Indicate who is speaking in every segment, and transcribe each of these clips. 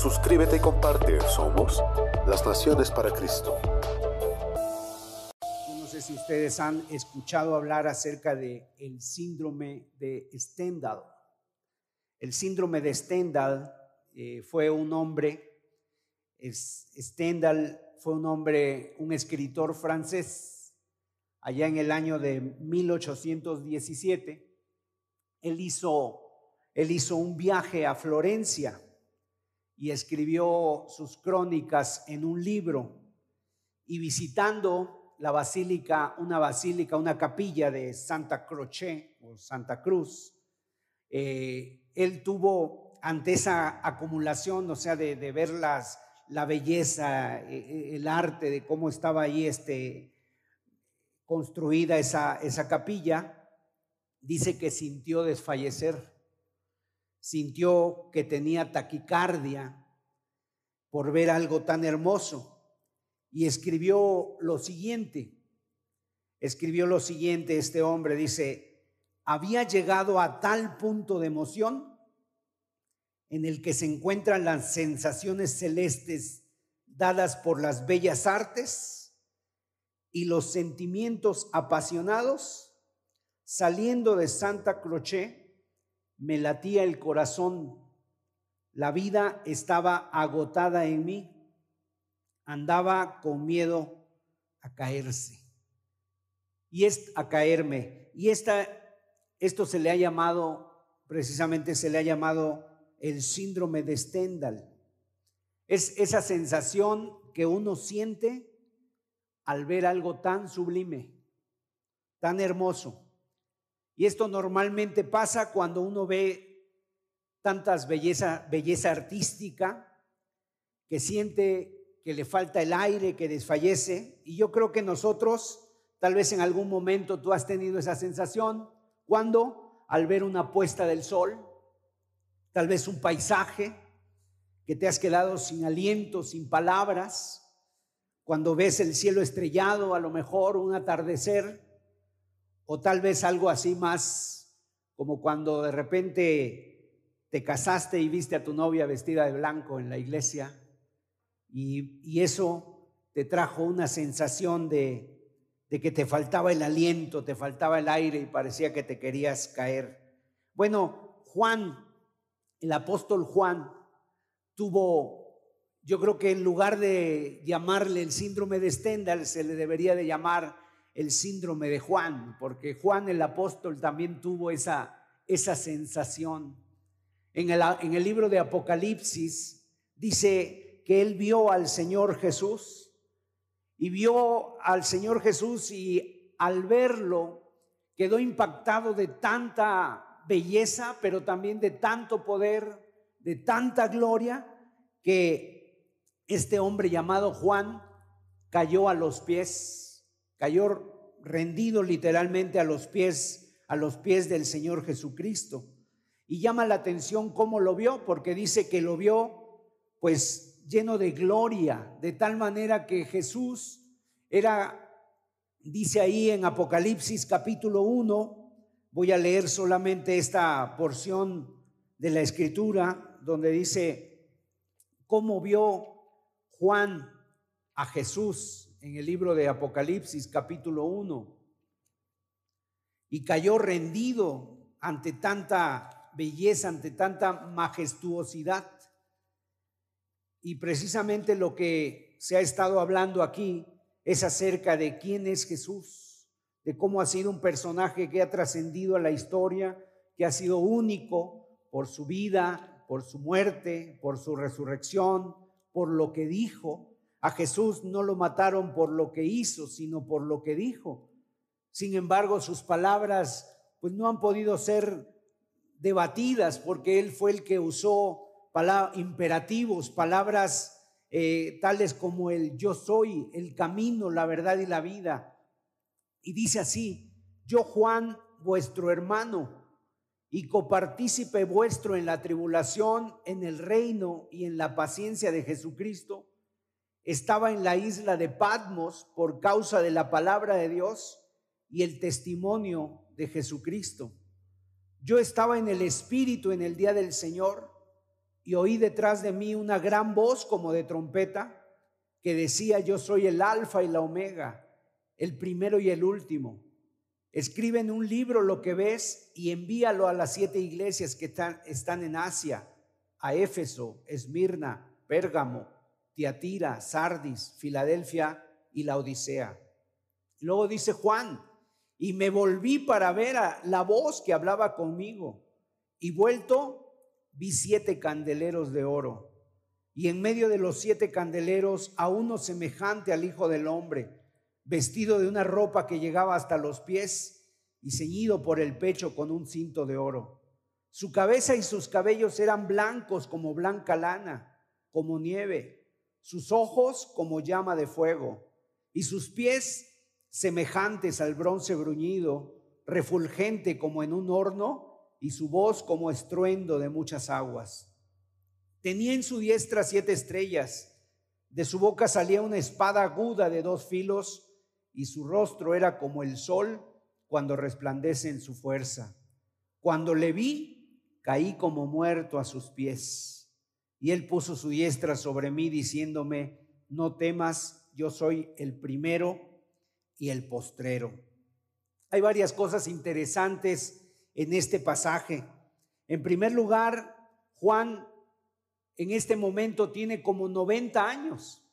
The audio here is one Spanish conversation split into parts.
Speaker 1: Suscríbete y comparte. Somos las Naciones para Cristo.
Speaker 2: No sé si ustedes han escuchado hablar acerca de el síndrome de Stendhal. El síndrome de Stendhal eh, fue un hombre, Stendhal fue un hombre, un escritor francés, allá en el año de 1817. Él hizo, él hizo un viaje a Florencia y escribió sus crónicas en un libro. Y visitando la basílica, una basílica, una capilla de Santa Croce o Santa Cruz, eh, él tuvo ante esa acumulación, o sea, de, ver las, la belleza, e, e, el arte de cómo estaba ahí este, construida esa, esa capilla, dice que sintió desfallecer sintió que tenía taquicardia por ver algo tan hermoso y escribió lo siguiente. Escribió lo siguiente este hombre, dice, había llegado a tal punto de emoción en el que se encuentran las sensaciones celestes dadas por las bellas artes y los sentimientos apasionados, saliendo de Santa Croce, me latía el corazón, la vida estaba agotada en mí, andaba con miedo a caerse. Y es a caerme. Y esta, esto se le ha llamado, precisamente se le ha llamado el síndrome de Stendhal. Es esa sensación que uno siente al ver algo tan sublime, tan hermoso. Y esto normalmente pasa cuando uno ve tantas belleza, belleza artística, que siente que le falta el aire, que desfallece. Y yo creo que nosotros, tal vez en algún momento tú has tenido esa sensación, cuando al ver una puesta del sol, tal vez un paisaje, que te has quedado sin aliento, sin palabras, cuando ves el cielo estrellado, a lo mejor un atardecer, o tal vez algo así más como cuando de repente te casaste y viste a tu novia vestida de blanco en la iglesia y, eso te trajo una sensación de, de que te faltaba el aliento, te faltaba el aire y parecía que te querías caer. Bueno, Juan, el apóstol Juan, tuvo, yo creo que en lugar de llamarle el síndrome de Stendhal, se le debería de llamar el síndrome de Juan, porque Juan el apóstol también tuvo esa, esa sensación. En el, en el libro de Apocalipsis dice que él vio al Señor Jesús y vio al Señor Jesús y al verlo quedó impactado de tanta belleza, pero también de tanto poder, de tanta gloria, que este hombre llamado Juan cayó a los pies cayó rendido literalmente a los pies, a los pies del Señor Jesucristo. Y llama la atención cómo lo vio, porque dice que lo vio pues lleno de gloria, de tal manera que Jesús era, dice ahí en Apocalipsis capítulo 1, voy a leer solamente esta porción de la escritura, donde dice, cómo vio Juan a Jesús en el libro de Apocalipsis capítulo 1 y cayó rendido ante tanta belleza, ante tanta majestuosidad. Y precisamente lo que se ha estado hablando aquí es acerca de quién es Jesús, de cómo ha sido un personaje que ha trascendido a la historia, que ha sido único por su vida, por su muerte, por su resurrección, por lo que dijo. A Jesús no lo mataron por lo que hizo, sino por lo que dijo. Sin embargo, sus palabras pues no han podido ser debatidas porque él fue el que usó imperativos, palabras eh, tales como el yo soy, el camino, la verdad y la vida. Y dice así, yo Juan, vuestro hermano, y copartícipe vuestro en la tribulación, en el reino y en la paciencia de Jesucristo, estaba en la isla de Patmos por causa de la palabra de Dios y el testimonio de Jesucristo. Yo estaba en el Espíritu en el día del Señor y oí detrás de mí una gran voz como de trompeta que decía, yo soy el alfa y la omega, el primero y el último. Escribe en un libro lo que ves y envíalo a las siete iglesias que están, en Asia, a Éfeso, Esmirna, Pérgamo, Tiatira, Sardis, Filadelfia y la Odisea. Luego dice Juan, y me volví para ver a la voz que hablaba conmigo, y vuelto vi siete candeleros de oro, y en medio de los siete candeleros a uno semejante al Hijo del Hombre vestido de una ropa que llegaba hasta los pies y ceñido por el pecho con un cinto de oro. Su cabeza y sus cabellos eran blancos como blanca lana, como nieve, sus ojos como llama de fuego, y sus pies semejantes al bronce bruñido, refulgente como en un horno, y su voz como estruendo de muchas aguas. Tenía en su diestra siete estrellas, de su boca salía una espada aguda de dos filos, y su rostro era como el sol cuando resplandece en su fuerza. Cuando le vi, caí como muerto a sus pies. Y él puso su diestra sobre mí diciéndome, no temas, yo soy el primero y el postrero. Hay varias cosas interesantes en este pasaje. En primer lugar, Juan en este momento tiene como 90 años.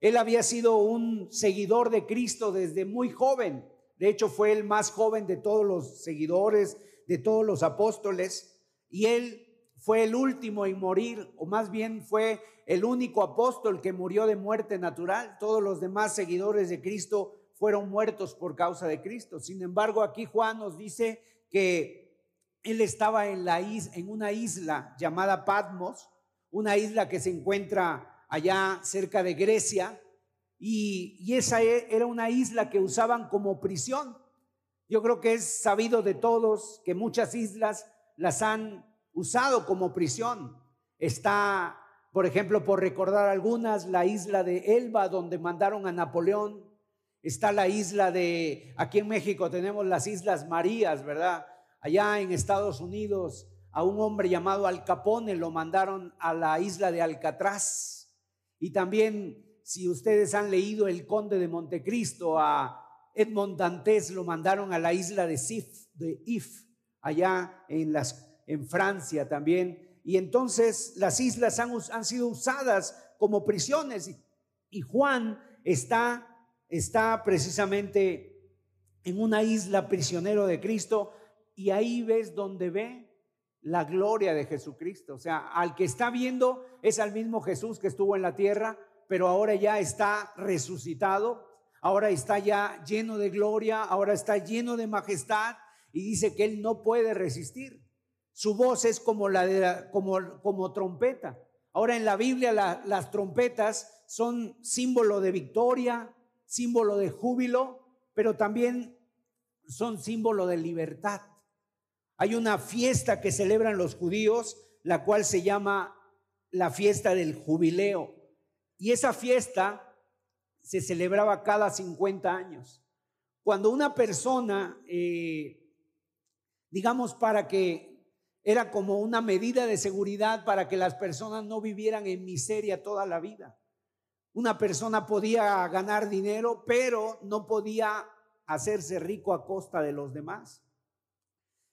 Speaker 2: Él había sido un seguidor de Cristo desde muy joven. De hecho, fue el más joven de todos los seguidores, de todos los apóstoles. Y él fue el último en morir, o más bien fue el único apóstol que murió de muerte natural. Todos los demás seguidores de Cristo fueron muertos por causa de Cristo. Sin embargo, aquí Juan nos dice que él estaba en, una isla llamada Patmos, una isla que se encuentra allá cerca de Grecia, y, esa e, era una isla que usaban como prisión. Yo creo que es sabido de todos que muchas islas las han usado como prisión. Está, por ejemplo, por recordar algunas, la isla de Elba, donde mandaron a Napoleón. Está la isla de, aquí en México tenemos las Islas Marías, ¿verdad? Allá en Estados Unidos a un hombre llamado Al Capone lo mandaron a la isla de Alcatraz. Y también, si ustedes han leído El Conde de Montecristo, a Edmond Dantes lo mandaron a la isla de de If, allá en, las, en Francia también. Y entonces las islas han, sido usadas como prisiones. Y, Juan está, está precisamente en una isla prisionero de Cristo y ahí ves donde ve la gloria de Jesucristo. O sea, al que está viendo es al mismo Jesús que estuvo en la tierra, pero ahora ya está resucitado, ahora está ya lleno de gloria, ahora está lleno de majestad y dice que él no puede resistir. Su voz es como la de como, como trompeta. Ahora en la Biblia las trompetas son símbolo de victoria, símbolo de júbilo, pero también son símbolo de libertad. Hay una fiesta que celebran los judíos, la cual se llama la fiesta del jubileo. Y esa fiesta se celebraba cada 50 años. Cuando una persona, eh, digamos, para que era como una medida de seguridad para que las personas no vivieran en miseria toda la vida. Una persona podía ganar dinero, pero no podía hacerse rico a costa de los demás.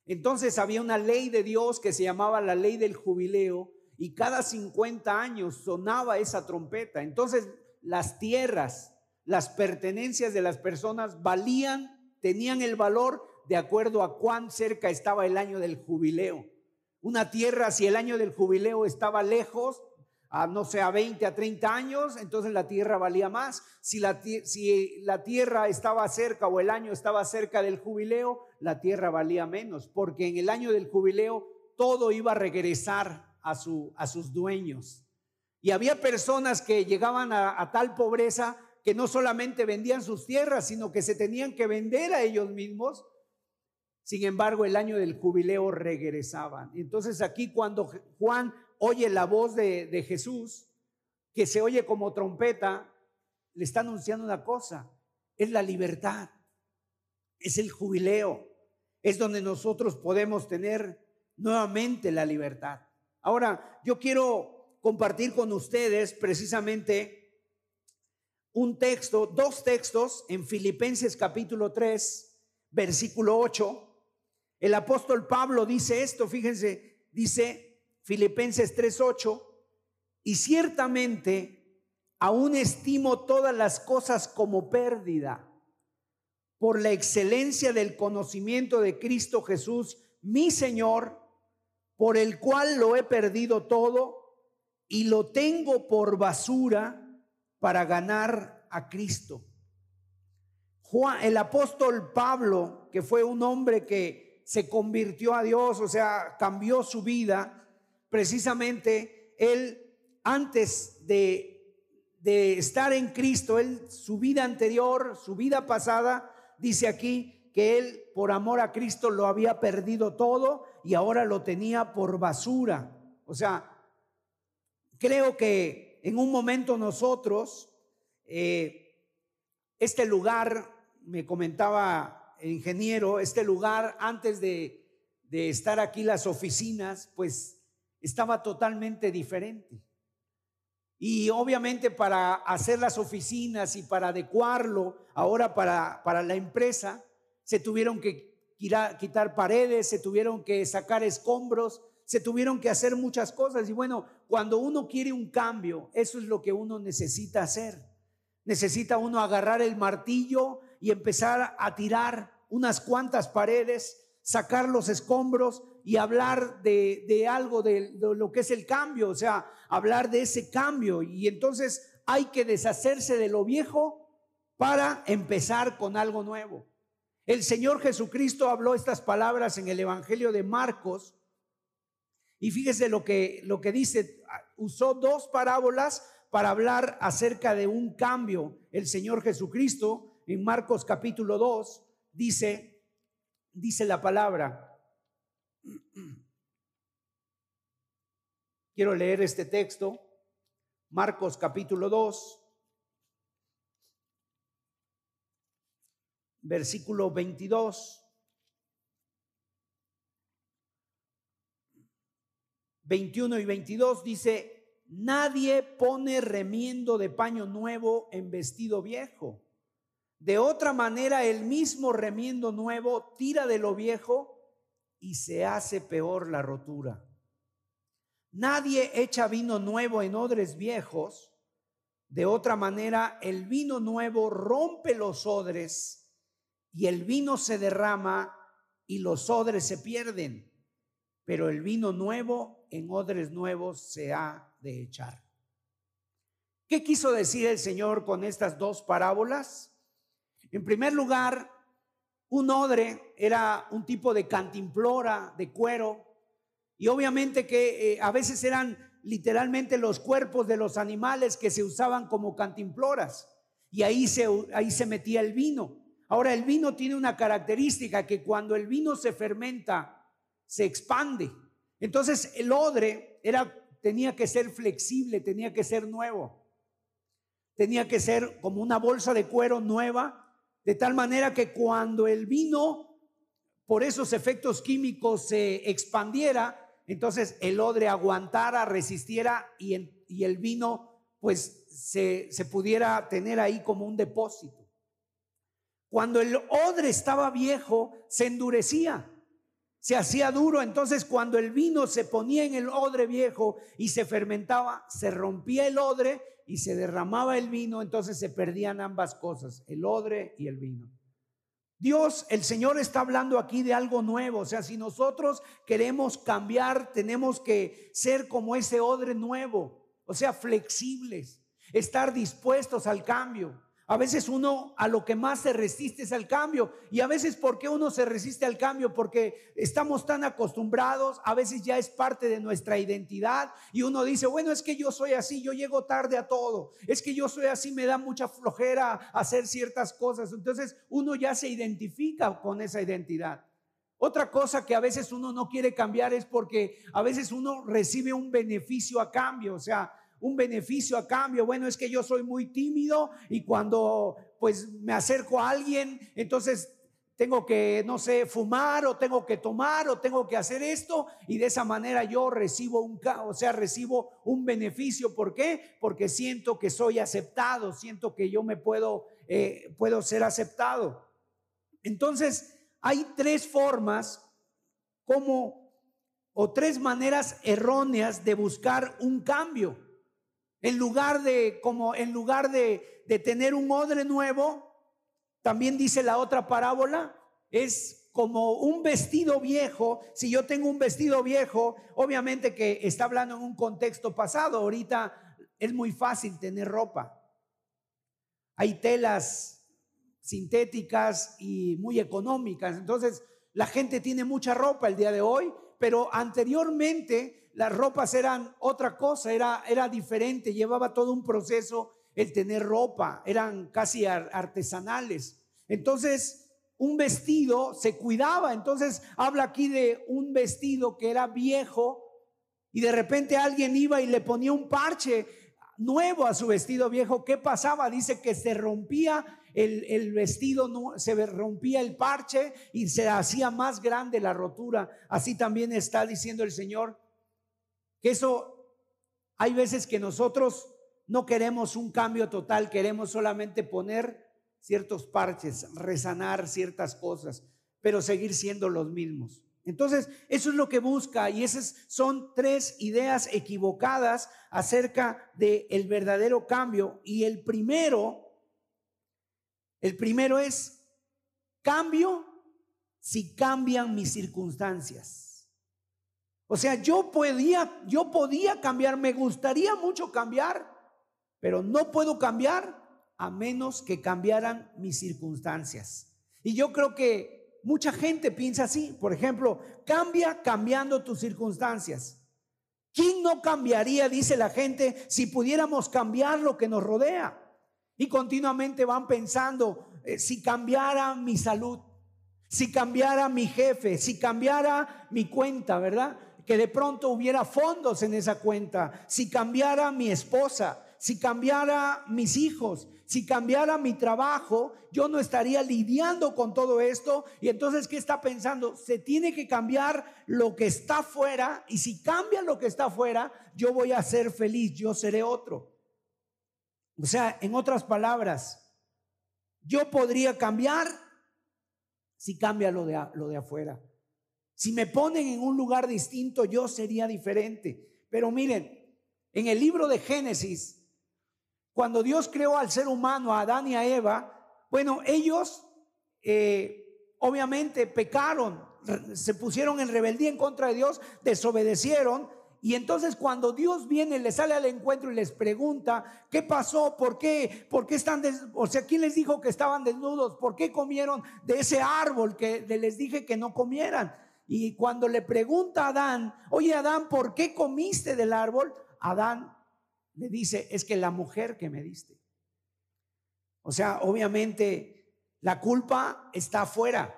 Speaker 2: Entonces había una ley de Dios que se llamaba la ley del jubileo y cada 50 años sonaba esa trompeta. Entonces las tierras, las pertenencias de las personas valían, tenían el valor de acuerdo a cuán cerca estaba el año del jubileo. Una tierra, si el año del jubileo estaba lejos, a no sé, a 20, a 30 años, entonces la tierra valía más. Si la, si la tierra estaba cerca o el año estaba cerca del jubileo, la tierra valía menos, porque en el año del jubileo todo iba a regresar a, su, a sus dueños. Y había personas que llegaban a, tal pobreza que no solamente vendían sus tierras, sino que se tenían que vender a ellos mismos. Sin embargo, el año del jubileo regresaban. Entonces aquí cuando Juan oye la voz de, Jesús, que se oye como trompeta, le está anunciando una cosa, es la libertad, es el jubileo, es donde nosotros podemos tener nuevamente la libertad. Ahora, yo quiero compartir con ustedes precisamente un texto, dos textos en Filipenses capítulo 3, versículo 8. El apóstol Pablo dice esto, fíjense, dice Filipenses 3, 8, y ciertamente aún estimo todas las cosas como pérdida por la excelencia del conocimiento de Cristo Jesús, mi Señor, por el cual lo he perdido todo y lo tengo por basura para ganar a Cristo. Juan, el apóstol Pablo, que fue un hombre que se convirtió a Dios, o sea, cambió su vida, precisamente él antes de, de estar en Cristo, él, su vida anterior, su vida pasada, dice aquí, que él por amor a Cristo lo había perdido todo y ahora lo tenía por basura. O sea, creo que en un momento nosotros, eh, este lugar, me comentaba ingeniero, este lugar antes de, de estar aquí las oficinas, pues estaba totalmente diferente. Y obviamente para hacer las oficinas y para adecuarlo ahora para, para la empresa, se tuvieron que quitar paredes, se tuvieron que sacar escombros, se tuvieron que hacer muchas cosas. Y bueno, cuando uno quiere un cambio, eso es lo que uno necesita hacer. Necesita uno agarrar el martillo y empezar a tirar unas cuantas paredes, sacar los escombros y hablar de, algo, de, de lo que es el cambio, o sea, hablar de ese cambio. Y entonces hay que deshacerse de lo viejo para empezar con algo nuevo. El Señor Jesucristo habló estas palabras en el Evangelio de Marcos. Y fíjese lo que, lo que dice, usó dos parábolas para hablar acerca de un cambio. El Señor Jesucristo en Marcos capítulo 2 dice, dice la palabra. Quiero leer este texto, Marcos capítulo 2, versículo 22. 21 y 22 dice, nadie pone remiendo de paño nuevo en vestido viejo. De otra manera, el mismo remiendo nuevo tira de lo viejo y se hace peor la rotura. Nadie echa vino nuevo en odres viejos. De otra manera, el vino nuevo rompe los odres y el vino se derrama y los odres se pierden, pero el vino nuevo en odres nuevos se ha de echar. ¿Qué quiso decir el Señor con estas dos parábolas? En primer lugar, un odre era un tipo de cantimplora de cuero y obviamente que eh, a veces eran literalmente los cuerpos de los animales que se usaban como cantimploras y ahí se, ahí se metía el vino. Ahora, el vino tiene una característica que cuando el vino se fermenta, se expande. Entonces, el odre era, tenía que ser flexible, tenía que ser nuevo. Tenía que ser como una bolsa de cuero nueva, de tal manera que cuando el vino, por esos efectos químicos, se expandiera, entonces el odre aguantara, resistiera y, el vino, pues, se, se pudiera tener ahí como un depósito. Cuando el odre estaba viejo, se endurecía, se hacía duro. Entonces cuando el vino se ponía en el odre viejo y se fermentaba, se rompía el odre y se derramaba el vino. Entonces se perdían ambas cosas, el odre y el vino. Dios, el Señor está hablando aquí de algo nuevo. O sea, si nosotros queremos cambiar, tenemos que ser como ese odre nuevo. O sea, flexibles, estar dispuestos al cambio. A veces uno a lo que más se resiste es al cambio. Y a veces, ¿por qué uno se resiste al cambio? Porque estamos tan acostumbrados, a veces ya es parte de nuestra identidad. Y uno dice, bueno, es que yo soy así, yo llego tarde a todo. Es que yo soy así, me da mucha flojera hacer ciertas cosas. Entonces uno ya se identifica con esa identidad. Otra cosa que a veces uno no quiere cambiar es porque a veces uno recibe un beneficio a cambio. O sea, un beneficio a cambio. Bueno, es que yo soy muy tímido y cuando pues me acerco a alguien, entonces tengo que, no sé, fumar o tengo que tomar o tengo que hacer esto y de esa manera yo recibo un, o sea, recibo un beneficio. ¿Por qué? Porque siento que soy aceptado, siento que yo me puedo, eh, puedo ser aceptado. Entonces, hay tres formas como, o tres maneras erróneas de buscar un cambio. En lugar de, como en lugar de, de tener un odre nuevo, también dice la otra parábola, es como un vestido viejo. Si yo tengo un vestido viejo, obviamente que está hablando en un contexto pasado. Ahorita es muy fácil tener ropa. Hay telas sintéticas y muy económicas. Entonces, la gente tiene mucha ropa el día de hoy, pero anteriormente las ropas eran otra cosa, era, era diferente, llevaba todo un proceso el tener ropa, eran casi artesanales. Entonces, un vestido se cuidaba, entonces habla aquí de un vestido que era viejo y de repente alguien iba y le ponía un parche nuevo a su vestido viejo. ¿Qué pasaba? Dice que se rompía el, el, vestido, se rompía el parche y se hacía más grande la rotura. Así también está diciendo el Señor que eso, hay veces que nosotros no queremos un cambio total, queremos solamente poner ciertos parches, resanar ciertas cosas, pero seguir siendo los mismos. Entonces, eso es lo que busca y esas son tres ideas equivocadas acerca del el verdadero cambio. Y el primero, el primero es cambio si cambian mis circunstancias. O sea, yo podía, yo podía cambiar, me gustaría mucho cambiar, pero no puedo cambiar a menos que cambiaran mis circunstancias. Y yo creo que mucha gente piensa así. Por ejemplo, cambia cambiando tus circunstancias. ¿Quién no cambiaría, dice la gente, si pudiéramos cambiar lo que nos rodea? Y continuamente van pensando, eh, si cambiara mi salud, si cambiara mi jefe, si cambiara mi cuenta, ¿verdad? Que de pronto hubiera fondos en esa cuenta, si cambiara mi esposa, si cambiara mis hijos, si cambiara mi trabajo, yo no estaría lidiando con todo esto. Y entonces, ¿qué está pensando? Se tiene que cambiar lo que está fuera y si cambia lo que está fuera, yo voy a ser feliz, yo seré otro. O sea, en otras palabras, yo podría cambiar si cambia lo de, lo de afuera. Si me ponen en un lugar distinto, yo sería diferente. Pero miren, en el libro de Génesis, cuando Dios creó al ser humano, a Adán y a Eva, bueno, ellos eh, obviamente pecaron, se pusieron en rebeldía en contra de Dios, desobedecieron. Y entonces cuando Dios viene, les sale al encuentro y les pregunta, ¿qué pasó? ¿Por qué? ¿Por qué están, o sea, quién les dijo que estaban desnudos? ¿Por qué comieron de ese árbol que les dije que no comieran? Y cuando le pregunta a Adán, oye Adán, ¿por qué comiste del árbol? Adán le dice, es que la mujer que me diste. O sea, obviamente la culpa está afuera.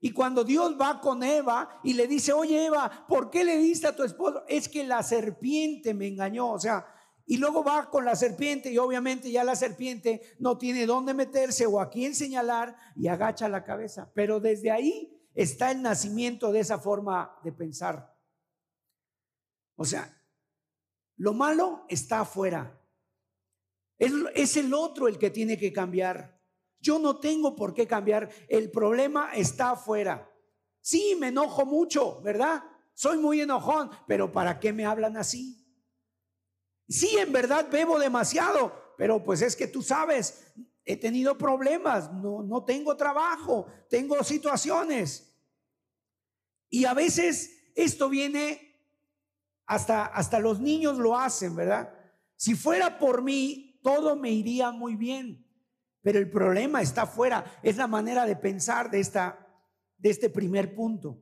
Speaker 2: Y cuando Dios va con Eva y le dice, oye Eva, ¿por qué le diste a tu esposo? Es que la serpiente me engañó. O sea, y luego va con la serpiente y obviamente ya la serpiente no tiene dónde meterse o a quién señalar y agacha la cabeza. Pero desde ahí está el nacimiento de esa forma de pensar. O sea, lo malo está afuera. Es, el otro el que tiene que cambiar. Yo no tengo por qué cambiar. El problema está afuera. Sí, me enojo mucho, ¿verdad? Soy muy enojón, pero ¿para qué me hablan así? Sí, en verdad bebo demasiado, pero pues es que tú sabes, he tenido problemas, no, no tengo trabajo, tengo situaciones. Y a veces esto viene, hasta, hasta los niños lo hacen, ¿verdad? Si fuera por mí, todo me iría muy bien. Pero el problema está afuera. Es la manera de pensar de, esta, de este primer punto.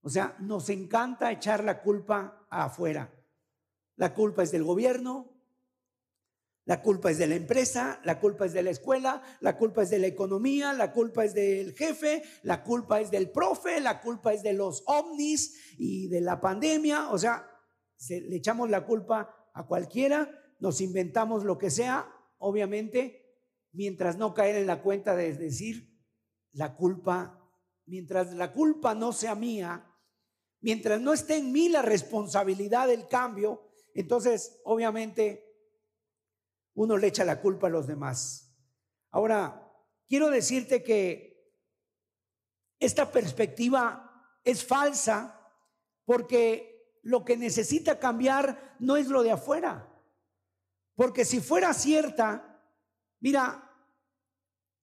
Speaker 2: O sea, nos encanta echar la culpa afuera. La culpa es del gobierno, la culpa es de la empresa, la culpa es de la escuela, la culpa es de la economía, la culpa es del jefe, la culpa es del profe, la culpa es de los ovnis y de la pandemia. O sea, le echamos la culpa a cualquiera, nos inventamos lo que sea, obviamente, mientras no caer en la cuenta de decir la culpa, mientras la culpa no sea mía, mientras no esté en mí la responsabilidad del cambio, entonces obviamente uno le echa la culpa a los demás. Ahora, quiero decirte que esta perspectiva es falsa porque lo que necesita cambiar no es lo de afuera. Porque si fuera cierta, mira,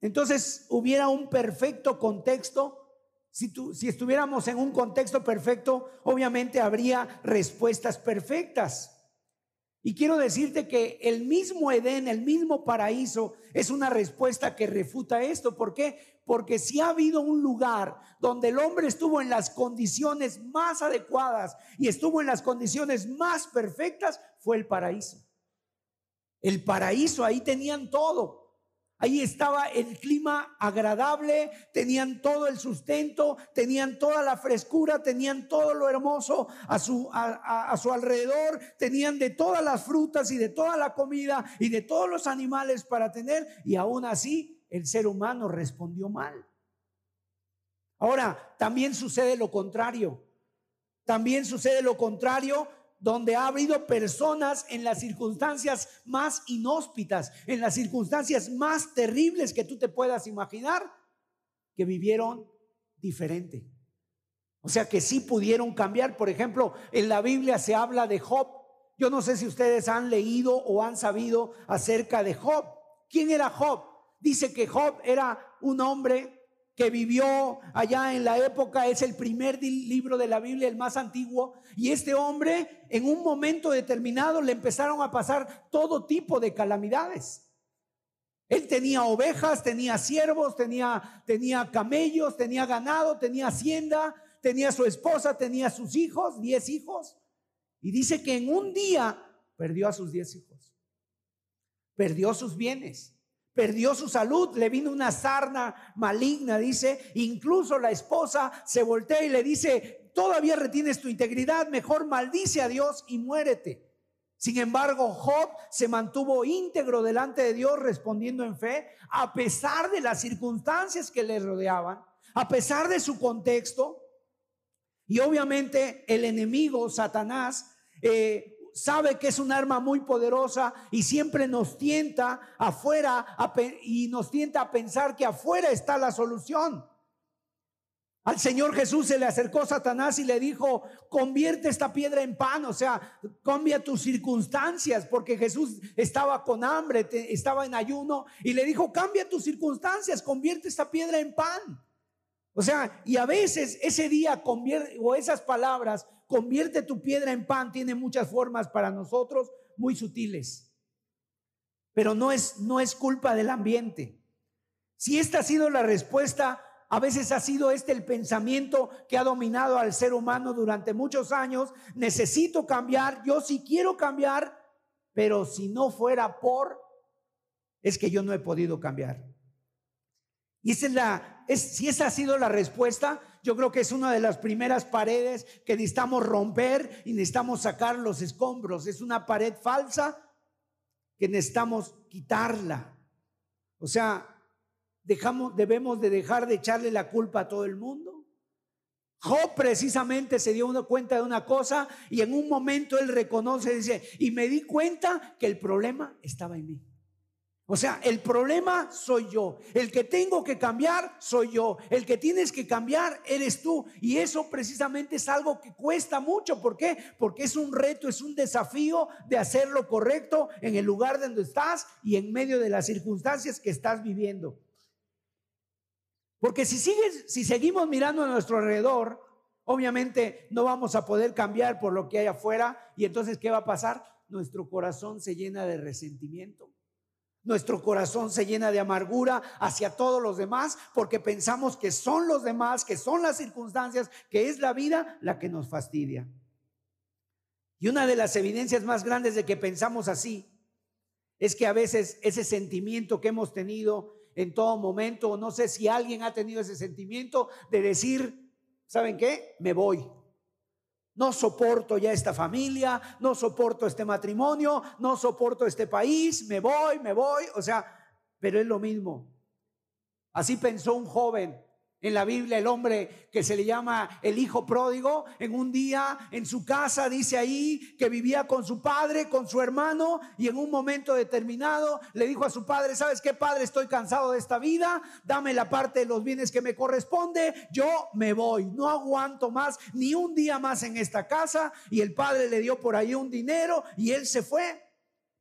Speaker 2: entonces hubiera un perfecto contexto. Si, si estuviéramos en un contexto perfecto, obviamente habría respuestas perfectas. Y quiero decirte que el mismo Edén, el mismo paraíso, es una respuesta que refuta esto. ¿Por qué? Porque si ha habido un lugar donde el hombre estuvo en las condiciones más adecuadas y estuvo en las condiciones más perfectas, fue el paraíso. El paraíso, ahí tenían todo. Ahí estaba el clima agradable, tenían todo el sustento, tenían toda la frescura, tenían todo lo hermoso a su, a, su alrededor, tenían de todas las frutas y de toda la comida y de todos los animales para tener, y aún así el ser humano respondió mal. Ahora, también sucede lo contrario. También sucede lo contrario donde ha habido personas en las circunstancias más inhóspitas, en las circunstancias más terribles que tú te puedas imaginar, que vivieron diferente. O sea que sí pudieron cambiar. Por ejemplo, en la Biblia se habla de Job. Yo no sé si ustedes han leído o han sabido acerca de Job. ¿Quién era Job? Dice que Job era un hombre que vivió allá en la época, es el primer libro de la Biblia, el más antiguo, y este hombre en un momento determinado le empezaron a pasar todo tipo de calamidades. Él tenía ovejas, tenía siervos, tenía, tenía camellos, tenía ganado, tenía hacienda, tenía su esposa, tenía sus hijos, diez hijos. Y dice que en un día perdió a sus diez hijos, perdió sus bienes perdió su salud, le vino una sarna maligna, dice, incluso la esposa se voltea y le dice, todavía retienes tu integridad, mejor maldice a Dios y muérete. Sin embargo, Job se mantuvo íntegro delante de Dios respondiendo en fe, a pesar de las circunstancias que le rodeaban, a pesar de su contexto. Y obviamente el enemigo, Satanás, eh, sabe que es un arma muy poderosa y siempre nos tienta afuera y nos tienta a pensar que afuera está la solución. Al Señor Jesús se le acercó Satanás y le dijo, convierte esta piedra en pan, o sea, cambia tus circunstancias, porque Jesús estaba con hambre, estaba en ayuno, y le dijo, cambia tus circunstancias, convierte esta piedra en pan. O sea, y a veces ese día convierte, o esas palabras convierte tu piedra en pan, tiene muchas formas para nosotros muy sutiles. Pero no es, no es culpa del ambiente. Si esta ha sido la respuesta, a veces ha sido este el pensamiento que ha dominado al ser humano durante muchos años. Necesito cambiar, yo sí quiero cambiar, pero si no fuera por, es que yo no he podido cambiar. Y es la, si esa ha sido la respuesta, yo creo que es una de las primeras paredes que necesitamos romper y necesitamos sacar los escombros. Es una pared falsa que necesitamos quitarla. O sea, dejamos, debemos de dejar de echarle la culpa a todo el mundo. Job precisamente se dio cuenta de una cosa y en un momento él reconoce, dice, y me di cuenta que el problema estaba en mí. O sea, el problema soy yo. El que tengo que cambiar soy yo. El que tienes que cambiar eres tú. Y eso precisamente es algo que cuesta mucho. ¿Por qué? Porque es un reto, es un desafío de hacer lo correcto en el lugar donde estás y en medio de las circunstancias que estás viviendo. Porque si sigues, si seguimos mirando a nuestro alrededor, obviamente no vamos a poder cambiar por lo que hay afuera. Y entonces, ¿qué va a pasar? Nuestro corazón se llena de resentimiento Nuestro corazón se llena de amargura hacia todos los demás porque pensamos que son los demás, que son las circunstancias, que es la vida la que nos fastidia. Y una de las evidencias más grandes de que pensamos así es que a veces ese sentimiento que hemos tenido en todo momento, no sé si alguien ha tenido ese sentimiento de decir, ¿saben qué? Me voy. No soporto ya esta familia, no soporto este matrimonio, no soporto este país, me voy, me voy. O sea, pero es lo mismo. Así pensó un joven en la Biblia el hombre que se le llama el hijo pródigo, en un día en su casa dice ahí que vivía con su padre, con su hermano, y en un momento determinado le dijo a su padre, ¿sabes qué padre? Estoy cansado de esta vida, dame la parte de los bienes que me corresponde, yo me voy, no aguanto más ni un día más en esta casa, y el padre le dio por ahí un dinero y él se fue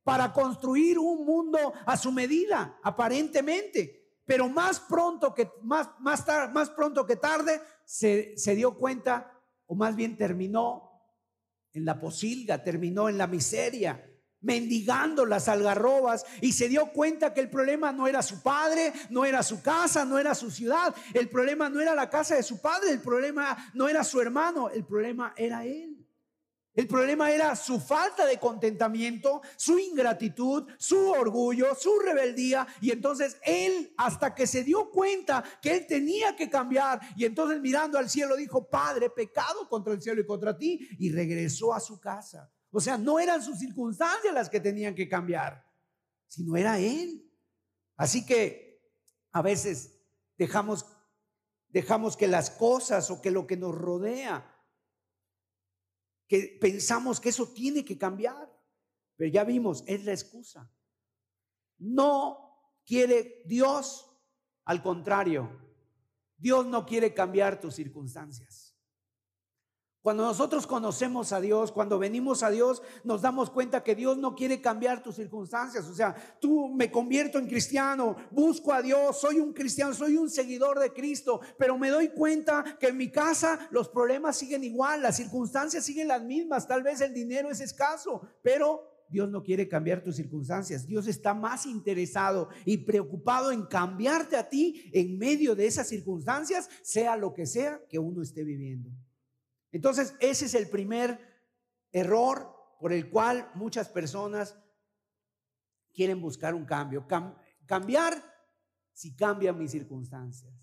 Speaker 2: para construir un mundo a su medida, aparentemente pero más pronto que, más, más, más pronto que tarde se, se dio cuenta, o más bien terminó en la posilga, terminó en la miseria, mendigando las algarrobas y se dio cuenta que el problema no era su padre, no era su casa, no era su ciudad, el problema no era la casa de su padre, el problema no era su hermano, el problema era él. El problema era su falta de contentamiento, su ingratitud, su orgullo, su rebeldía. Y entonces él, hasta que se dio cuenta que él tenía que cambiar, y entonces mirando al cielo dijo, Padre, pecado contra el cielo y contra ti, y regresó a su casa. O sea, no eran sus circunstancias las que tenían que cambiar, sino era él. Así que a veces dejamos, dejamos que las cosas o que lo que nos rodea que pensamos que eso tiene que cambiar. Pero ya vimos, es la excusa. No quiere Dios, al contrario, Dios no quiere cambiar tus circunstancias. Cuando nosotros conocemos a Dios, cuando venimos a Dios, nos damos cuenta que Dios no quiere cambiar tus circunstancias. O sea, tú me convierto en cristiano, busco a Dios, soy un cristiano, soy un seguidor de Cristo, pero me doy cuenta que en mi casa los problemas siguen igual, las circunstancias siguen las mismas, tal vez el dinero es escaso, pero Dios no quiere cambiar tus circunstancias. Dios está más interesado y preocupado en cambiarte a ti en medio de esas circunstancias, sea lo que sea que uno esté viviendo. Entonces, ese es el primer error por el cual muchas personas quieren buscar un cambio. cambiar si cambian mis circunstancias.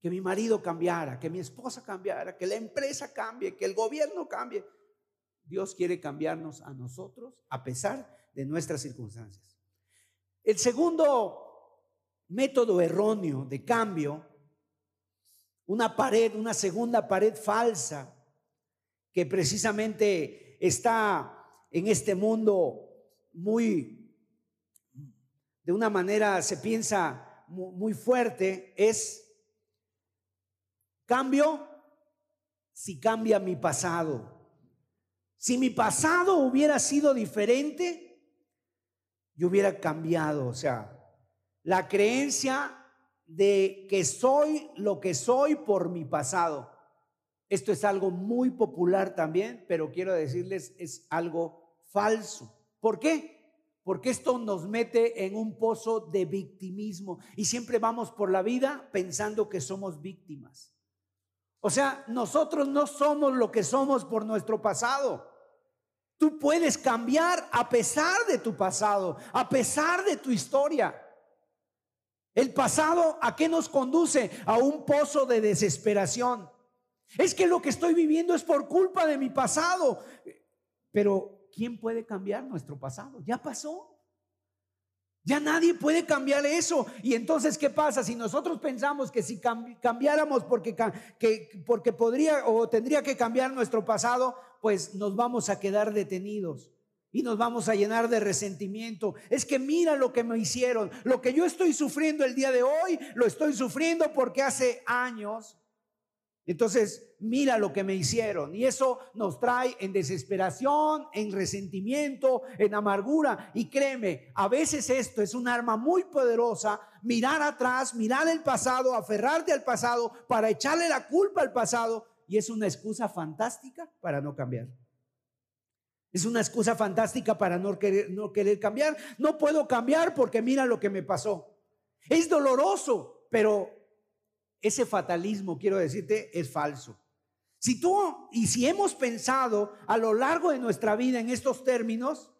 Speaker 2: Que mi marido cambiara, que mi esposa cambiara, que la empresa cambie, que el gobierno cambie. Dios quiere cambiarnos a nosotros a pesar de nuestras circunstancias. El segundo método erróneo de cambio, una pared, una segunda pared falsa, que precisamente está en este mundo muy, de una manera se piensa muy fuerte, es cambio si cambia mi pasado. Si mi pasado hubiera sido diferente, yo hubiera cambiado. O sea, la creencia de que soy lo que soy por mi pasado. Esto es algo muy popular también, pero quiero decirles, es algo falso. ¿Por qué? Porque esto nos mete en un pozo de victimismo y siempre vamos por la vida pensando que somos víctimas. O sea, nosotros no somos lo que somos por nuestro pasado. Tú puedes cambiar a pesar de tu pasado, a pesar de tu historia. El pasado, ¿a qué nos conduce? A un pozo de desesperación. Es que lo que estoy viviendo es por culpa de mi pasado. Pero ¿quién puede cambiar nuestro pasado? Ya pasó. Ya nadie puede cambiar eso. Y entonces, ¿qué pasa? Si nosotros pensamos que si cambiáramos porque, que, porque podría o tendría que cambiar nuestro pasado, pues nos vamos a quedar detenidos y nos vamos a llenar de resentimiento. Es que mira lo que me hicieron. Lo que yo estoy sufriendo el día de hoy, lo estoy sufriendo porque hace años entonces, mira lo que me hicieron. Y eso nos trae en desesperación, en resentimiento, en amargura. Y créeme, a veces esto es un arma muy poderosa, mirar atrás, mirar el pasado, aferrarte al pasado para echarle la culpa al pasado. Y es una excusa fantástica para no cambiar. Es una excusa fantástica para no querer, no querer cambiar. No puedo cambiar porque mira lo que me pasó. Es doloroso, pero ese fatalismo, quiero decirte, es falso. Si tú y si hemos pensado a lo largo de nuestra vida en estos términos,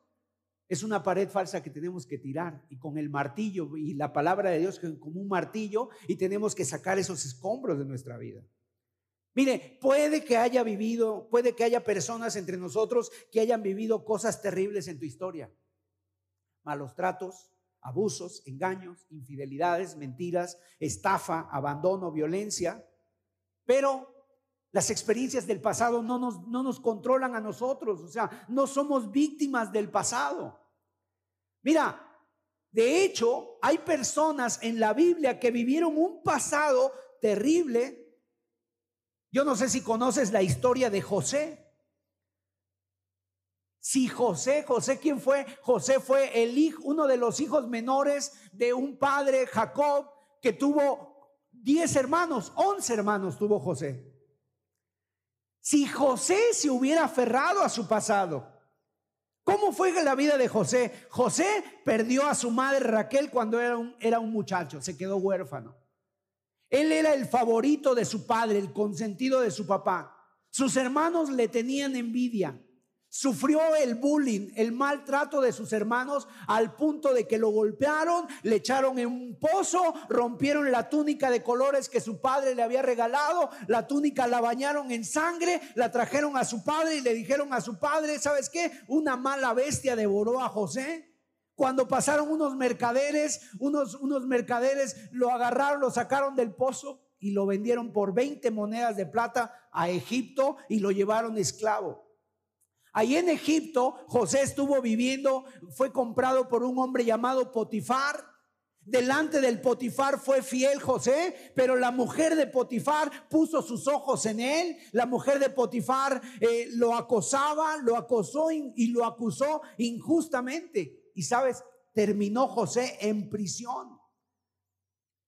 Speaker 2: es una pared falsa que tenemos que tirar y con el martillo y la palabra de Dios como un martillo y tenemos que sacar esos escombros de nuestra vida. Mire, puede que haya vivido, puede que haya personas entre nosotros que hayan vivido cosas terribles en tu historia. Malos tratos, abusos, engaños, infidelidades, mentiras, estafa, abandono, violencia. Pero las experiencias del pasado no nos, no nos controlan a nosotros, o sea, no somos víctimas del pasado. Mira, de hecho, hay personas en la Biblia que vivieron un pasado terrible yo no sé si conoces la historia de José. Si José, José, ¿quién fue? José fue el hijo, uno de los hijos menores de un padre, Jacob, que tuvo 10 hermanos, 11 hermanos tuvo José. Si José se hubiera aferrado a su pasado, ¿cómo fue la vida de José? José perdió a su madre Raquel cuando era un, era un muchacho, se quedó huérfano. Él era el favorito de su padre, el consentido de su papá. Sus hermanos le tenían envidia. Sufrió el bullying, el maltrato de sus hermanos al punto de que lo golpearon, le echaron en un pozo, rompieron la túnica de colores que su padre le había regalado, la túnica la bañaron en sangre, la trajeron a su padre y le dijeron a su padre, ¿sabes qué? Una mala bestia devoró a José. Cuando pasaron unos mercaderes, unos, unos mercaderes lo agarraron, lo sacaron del pozo y lo vendieron por 20 monedas de plata a Egipto y lo llevaron esclavo. Ahí en Egipto, José estuvo viviendo, fue comprado por un hombre llamado Potifar. Delante del Potifar fue fiel José, pero la mujer de Potifar puso sus ojos en él. La mujer de Potifar eh, lo acosaba, lo acosó y lo acusó injustamente y sabes, terminó José en prisión.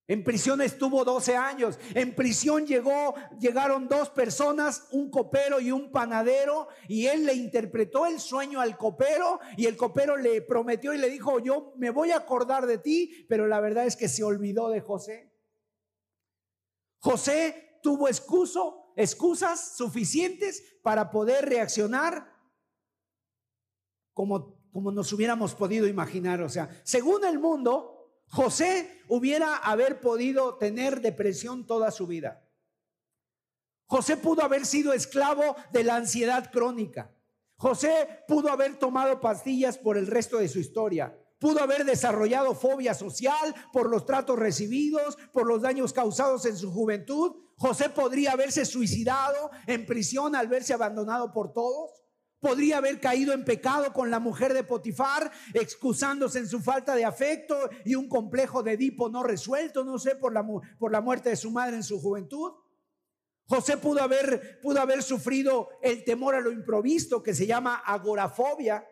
Speaker 2: En prisión estuvo 12 años. En prisión llegó, llegaron dos personas, un copero y un panadero, y él le interpretó el sueño al copero y el copero le prometió y le dijo, yo me voy a acordar de ti, pero la verdad es que se olvidó de José. José tuvo excuso, excusas suficientes para poder reaccionar como como nos hubiéramos podido imaginar. O sea, según el mundo, José hubiera haber podido tener depresión toda su vida. José pudo haber sido esclavo de la ansiedad crónica. José pudo haber tomado pastillas por el resto de su historia. Pudo haber desarrollado fobia social por los tratos recibidos, por los daños causados en su juventud. José podría haberse suicidado en prisión al verse abandonado por todos podría haber caído en pecado con la mujer de Potifar, excusándose en su falta de afecto y un complejo de Edipo no resuelto, no sé, por la, por la muerte de su madre en su juventud. José pudo haber, pudo haber sufrido el temor a lo improvisto que se llama agorafobia.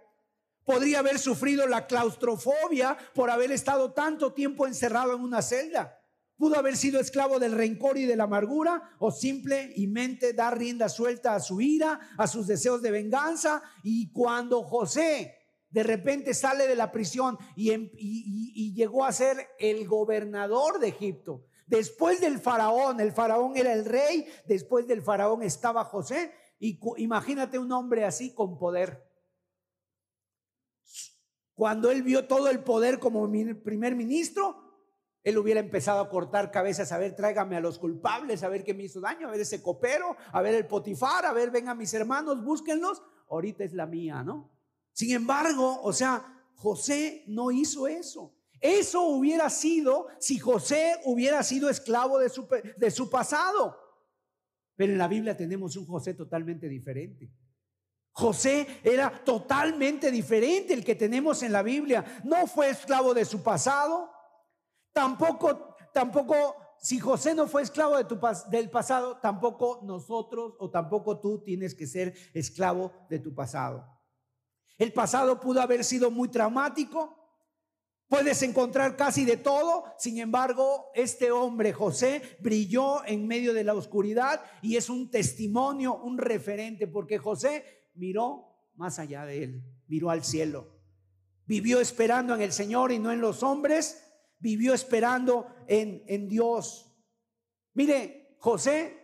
Speaker 2: Podría haber sufrido la claustrofobia por haber estado tanto tiempo encerrado en una celda. Pudo haber sido esclavo del rencor y de la amargura o simple y mente dar rienda suelta a su ira, a sus deseos de venganza. Y cuando José de repente sale de la prisión y, y llegó a ser el gobernador de Egipto, después del faraón, el faraón era el rey, después del faraón estaba José. Y imagínate un hombre así con poder. Cuando él vio todo el poder como primer ministro, él hubiera empezado a cortar cabezas, a ver, tráigame a los culpables, a ver qué me hizo daño, a ver ese copero, a ver el potifar, a ver, vengan mis hermanos, búsquenlos. Ahorita es la mía, ¿no? Sin embargo, o sea, José no hizo eso. Eso hubiera sido si José hubiera sido esclavo de su, de su pasado. Pero en la Biblia tenemos un José totalmente diferente. José era totalmente diferente el que tenemos en la Biblia. No fue esclavo de su pasado, Tampoco, tampoco, si José no fue esclavo de tu, del pasado, tampoco nosotros o tampoco tú tienes que ser esclavo de tu pasado. El pasado pudo haber sido muy traumático. Puedes encontrar casi de todo. Sin embargo, este hombre, José, brilló en medio de la oscuridad y es un testimonio, un referente, porque José miró más allá de él, miró al cielo. Vivió esperando en el Señor y no en los hombres, vivió esperando en, en Dios. Mire, José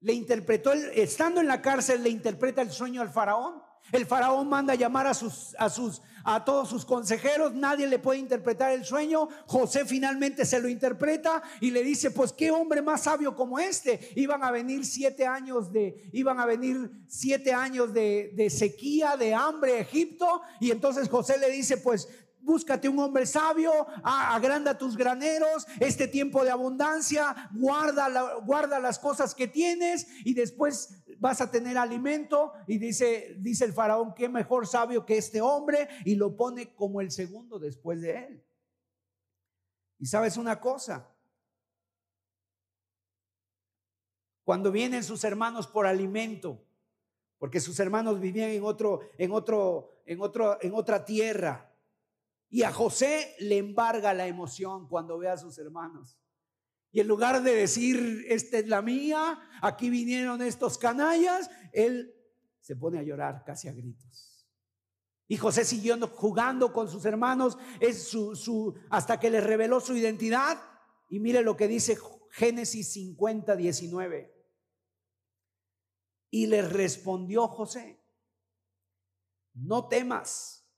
Speaker 2: le interpretó, estando en la cárcel, le interpreta el sueño al faraón. El faraón manda llamar a sus, a sus, a todos sus consejeros. Nadie le puede interpretar el sueño. José finalmente se lo interpreta y le dice, pues qué hombre más sabio como este. Iban a venir siete años de, iban a venir siete años de, de sequía, de hambre, Egipto. Y entonces José le dice, pues búscate un hombre sabio, agranda tus graneros, este tiempo de abundancia, guarda, las cosas que tienes y después vas a tener alimento. Y dice, dice el faraón, qué mejor sabio que este hombre, y lo pone como el segundo después de él. Y sabes una cosa, cuando vienen sus hermanos por alimento, porque sus hermanos vivían en otro, en otro, en otro, en otra tierra, y a José le embarga la emoción cuando ve a sus hermanos. Y en lugar de decir, esta es la mía, aquí vinieron estos canallas, él se pone a llorar casi a gritos. Y José siguió jugando con sus hermanos es su, su, hasta que le reveló su identidad. Y mire lo que dice Génesis 50, 19. Y le respondió José, no temas,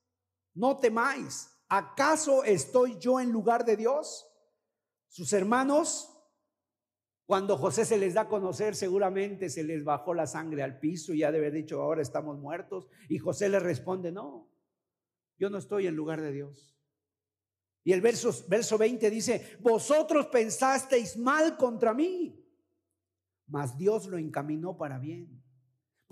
Speaker 2: no temáis ¿acaso estoy yo en lugar de Dios? Sus hermanos, cuando José se les da a conocer, seguramente se les bajó la sangre al piso y ya de haber dicho, ahora estamos muertos. Y José le responde, no, yo no estoy en lugar de Dios. Y el verso, verso 20 dice, vosotros pensasteis mal contra mí, mas Dios lo encaminó para bien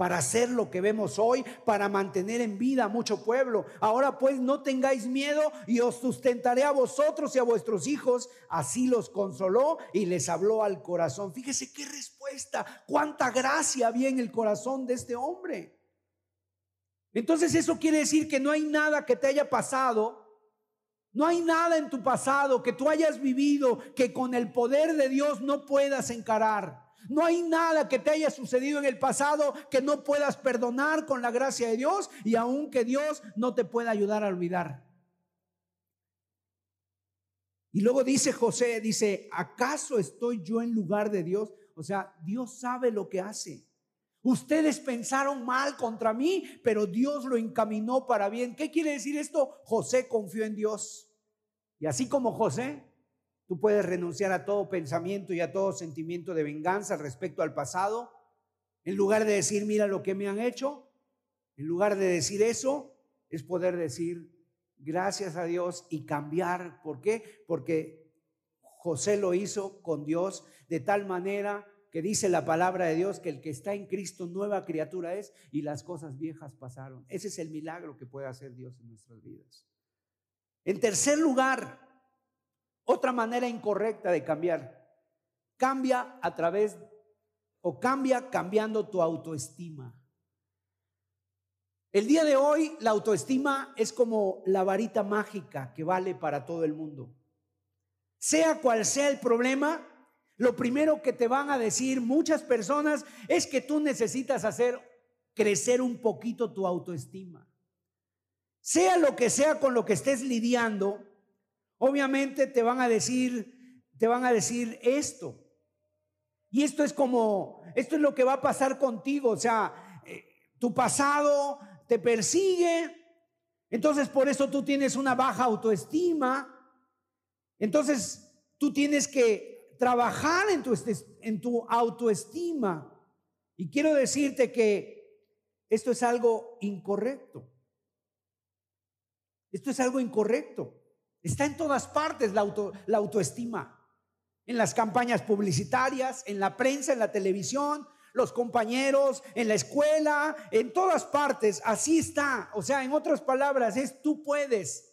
Speaker 2: para hacer lo que vemos hoy, para mantener en vida a mucho pueblo. Ahora pues no tengáis miedo y os sustentaré a vosotros y a vuestros hijos. Así los consoló y les habló al corazón. Fíjese qué respuesta, cuánta gracia había en el corazón de este hombre. Entonces eso quiere decir que no hay nada que te haya pasado no hay nada en tu pasado que tú hayas vivido que con el poder de Dios no puedas encarar. No hay nada que te haya sucedido en el pasado que no puedas perdonar con la gracia de Dios y aun que Dios no te pueda ayudar a olvidar. Y luego dice José, dice, ¿acaso estoy yo en lugar de Dios? O sea, Dios sabe lo que hace. Ustedes pensaron mal contra mí, pero Dios lo encaminó para bien. ¿Qué quiere decir esto? José confió en Dios. Y así como José, Tú puedes renunciar a todo pensamiento y a todo sentimiento de venganza respecto al pasado. En lugar de decir, mira lo que me han hecho, en lugar de decir eso, es poder decir, gracias a Dios y cambiar. ¿Por qué? Porque José lo hizo con Dios de tal manera que dice la palabra de Dios que el que está en Cristo nueva criatura es y las cosas viejas pasaron. Ese es el milagro que puede hacer Dios en nuestras vidas. En tercer lugar, otra manera incorrecta de cambiar. Cambia a través o cambia cambiando tu autoestima. El día de hoy la autoestima es como la varita mágica que vale para todo el mundo. Sea cual sea el problema, lo primero que te van a decir muchas personas es que tú necesitas hacer crecer un poquito tu autoestima. Sea lo que sea con lo que estés lidiando, obviamente te van a decir, te van a decir esto. Y esto es como, esto es lo que va a pasar contigo, o sea, eh, tu pasado te persigue, entonces por eso tú tienes una baja autoestima, entonces tú tienes que trabajar en tu, en tu autoestima. Y quiero decirte que esto es algo incorrecto. Esto es algo incorrecto. Está en todas partes la, auto, la autoestima. En las campañas publicitarias, en la prensa, en la televisión, los compañeros, en la escuela, en todas partes. Así está. O sea, en otras palabras, es tú puedes.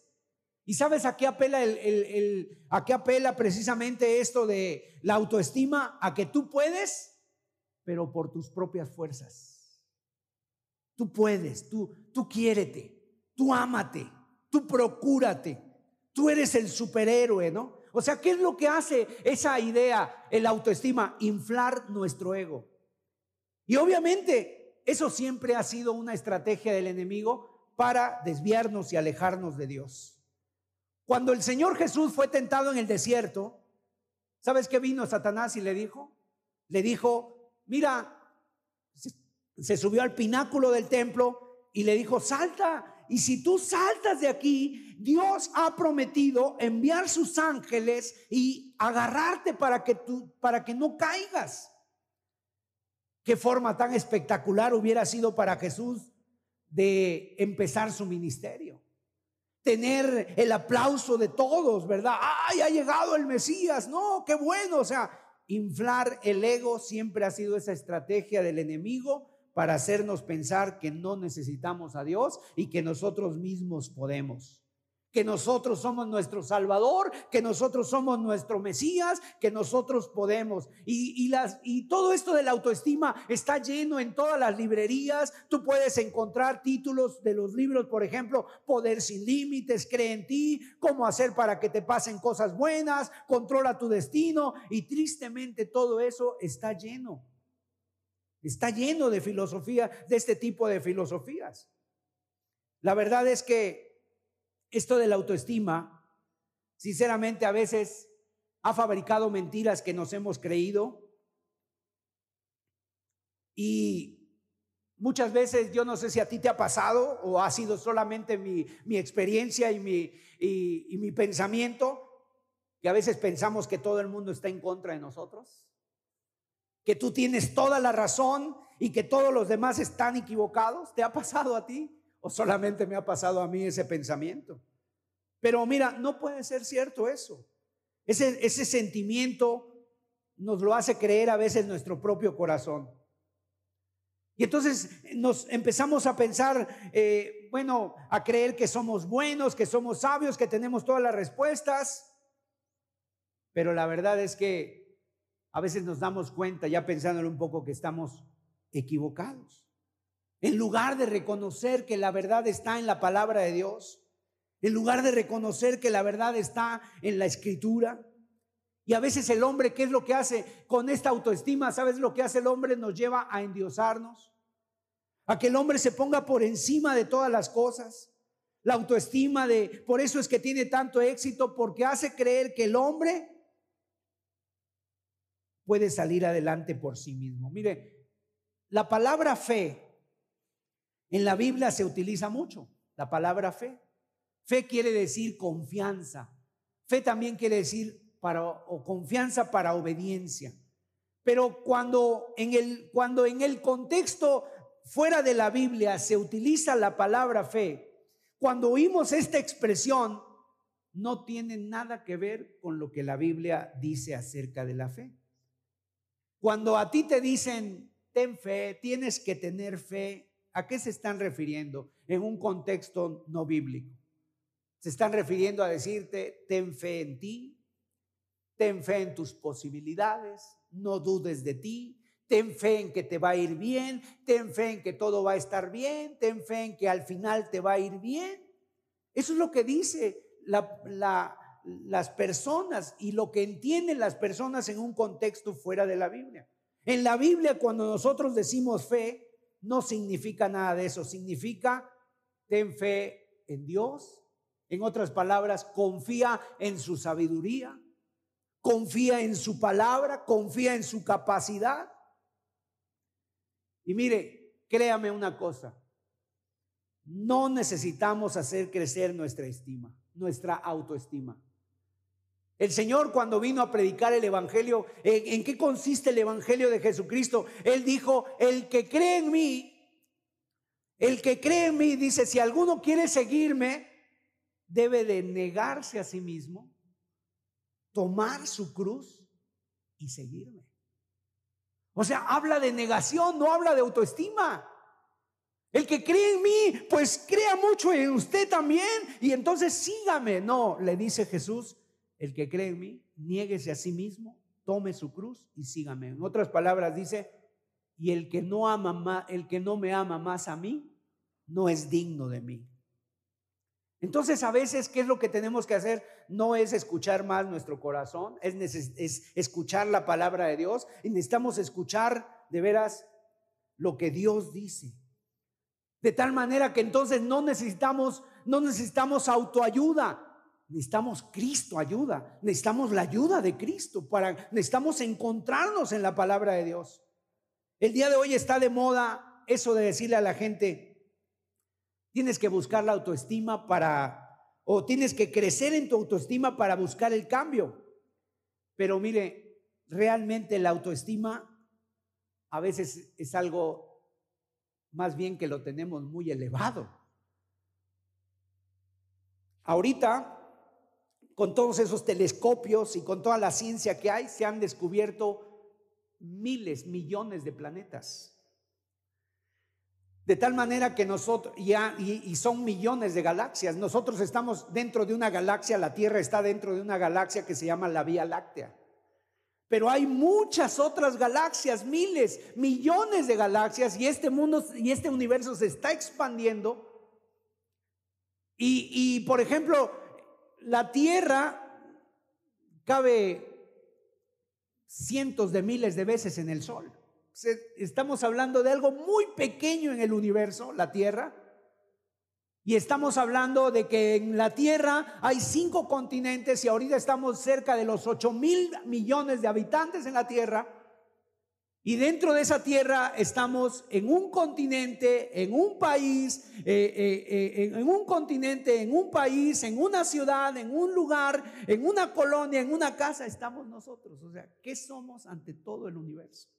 Speaker 2: ¿Y sabes a qué apela el, el, a qué apela precisamente esto de la autoestima? A que tú puedes, pero por tus propias fuerzas. Tú puedes, tú, tú quiérete, tú ámate, tú procúrate. Tú eres el superhéroe, ¿no? O sea, ¿qué es lo que hace esa idea, el autoestima? Inflar nuestro ego. Y obviamente eso siempre ha sido una estrategia del enemigo para desviarnos y alejarnos de Dios. Cuando el Señor Jesús fue tentado en el desierto, ¿sabes qué vino Satanás y le dijo? Le dijo, mira, se subió al pináculo del templo y le dijo, salta. Y si tú saltas de aquí, Dios ha prometido enviar sus ángeles y agarrarte para que tú, para que no caigas. Qué forma tan espectacular hubiera sido para Jesús de empezar su ministerio. Tener el aplauso de todos, ¿verdad? ¡Ay, ha llegado el Mesías! No, qué bueno. O sea, inflar el ego siempre ha sido esa estrategia del enemigo para hacernos pensar que no necesitamos a Dios y que nosotros mismos podemos que nosotros somos nuestro Salvador, que nosotros somos nuestro Mesías, que nosotros podemos. Y, las, y todo esto de la autoestima está lleno en todas las librerías. Tú puedes encontrar títulos de los libros, por ejemplo, Poder sin Límites, Cree en ti, cómo hacer para que te pasen cosas buenas, controla tu destino. Y tristemente todo eso está lleno. Está lleno de filosofía, de este tipo de filosofías. La verdad es que esto de la autoestima, sinceramente a veces ha fabricado mentiras que nos hemos creído y muchas veces yo no sé si a ti te ha pasado o ha sido solamente mi, experiencia y mi, y mi pensamiento, que a veces pensamos que todo el mundo está en contra de nosotros, que tú tienes toda la razón y que todos los demás están equivocados. ¿Te ha pasado a ti? ¿O solamente me ha pasado a mí ese pensamiento? Pero mira, no puede ser cierto eso. Ese, sentimiento nos lo hace creer a veces nuestro propio corazón. Y entonces nos empezamos a pensar, eh, bueno, a creer que somos buenos, que somos sabios, que tenemos todas las respuestas. Pero la verdad es que a veces nos damos cuenta, ya pensándolo un poco, que estamos equivocados. En lugar de reconocer que la verdad está en la palabra de Dios, en lugar de reconocer que la verdad está en la escritura. Y a veces el hombre, ¿qué es lo que hace con esta autoestima? ¿Sabes lo que hace el hombre? Nos lleva a endiosarnos, a que el hombre se ponga por encima de todas las cosas. La autoestima de, por eso es que tiene tanto éxito, porque hace creer que el hombre puede salir adelante por sí mismo. Mire, la palabra fe en la Biblia se utiliza mucho, la palabra fe. Fe quiere decir confianza. Fe también quiere decir para, o confianza para obediencia. Pero cuando en, el, cuando en el contexto fuera de la Biblia se utiliza la palabra fe, cuando oímos esta expresión, no tiene nada que ver con lo que la Biblia dice acerca de la fe. Cuando a ti te dicen, ten fe, tienes que tener fe, ¿A qué se están refiriendo en un contexto no bíblico? Se están refiriendo a decirte, ten fe en ti, ten fe en tus posibilidades, no dudes de ti, ten fe en que te va a ir bien, ten fe en que todo va a estar bien, ten fe en que al final te va a ir bien. Eso es lo que dice las personas y lo que entienden las personas en un contexto fuera de la Biblia. En la Biblia, cuando nosotros decimos fe, no significa nada de eso, significa ten fe en Dios. En otras palabras, confía en su sabiduría, confía en su palabra, confía en su capacidad. Y mire, créame una cosa, no necesitamos hacer crecer nuestra estima, nuestra autoestima. El Señor cuando vino a predicar el Evangelio, ¿en, qué consiste el Evangelio de Jesucristo? Él dijo, el que cree en mí, el que cree en mí, dice, si alguno quiere seguirme, debe de negarse a sí mismo, tomar su cruz y seguirme. O sea, habla de negación, no habla de autoestima. El que cree en mí, pues crea mucho en usted también y entonces sígame. No, le dice Jesús, el que cree en mí, niéguese a sí mismo, tome su cruz y sígame. En otras palabras dice, y el que no ama el que no me ama más a mí, no es digno de mí. Entonces a veces, ¿qué es lo que tenemos que hacer? No es escuchar más nuestro corazón, es, es escuchar la palabra de Dios y necesitamos escuchar de veras lo que Dios dice. De tal manera que entonces no necesitamos, no necesitamos autoayuda. Necesitamos Cristo ayuda. Necesitamos la ayuda de Cristo para necesitamos encontrarnos en la palabra de Dios. El día de hoy está de moda eso de decirle a la gente, tienes que buscar la autoestima para, o tienes que crecer en tu autoestima para buscar el cambio. Pero mire, realmente la autoestima a veces es algo más bien que lo tenemos muy elevado. Ahorita, con todos esos telescopios y con toda la ciencia que hay, se han descubierto miles, millones de planetas. De tal manera que nosotros, y, y, son millones de galaxias, nosotros estamos dentro de una galaxia, la Tierra está dentro de una galaxia que se llama la Vía Láctea. Pero hay muchas otras galaxias, miles, millones de galaxias y este mundo y este universo se está expandiendo. Y, y por ejemplo, la Tierra cabe cientos de miles de veces en el Sol. Estamos hablando de algo muy pequeño en el universo, la Tierra, y estamos hablando de que en la Tierra hay cinco continentes y ahorita estamos cerca de los 8 mil millones de habitantes en la Tierra. Y dentro de esa Tierra estamos en un continente, en un país, eh, eh, eh, en un continente, en un país, en una ciudad, en un lugar, en una colonia, en una casa, estamos nosotros. O sea, ¿qué somos ante todo el universo?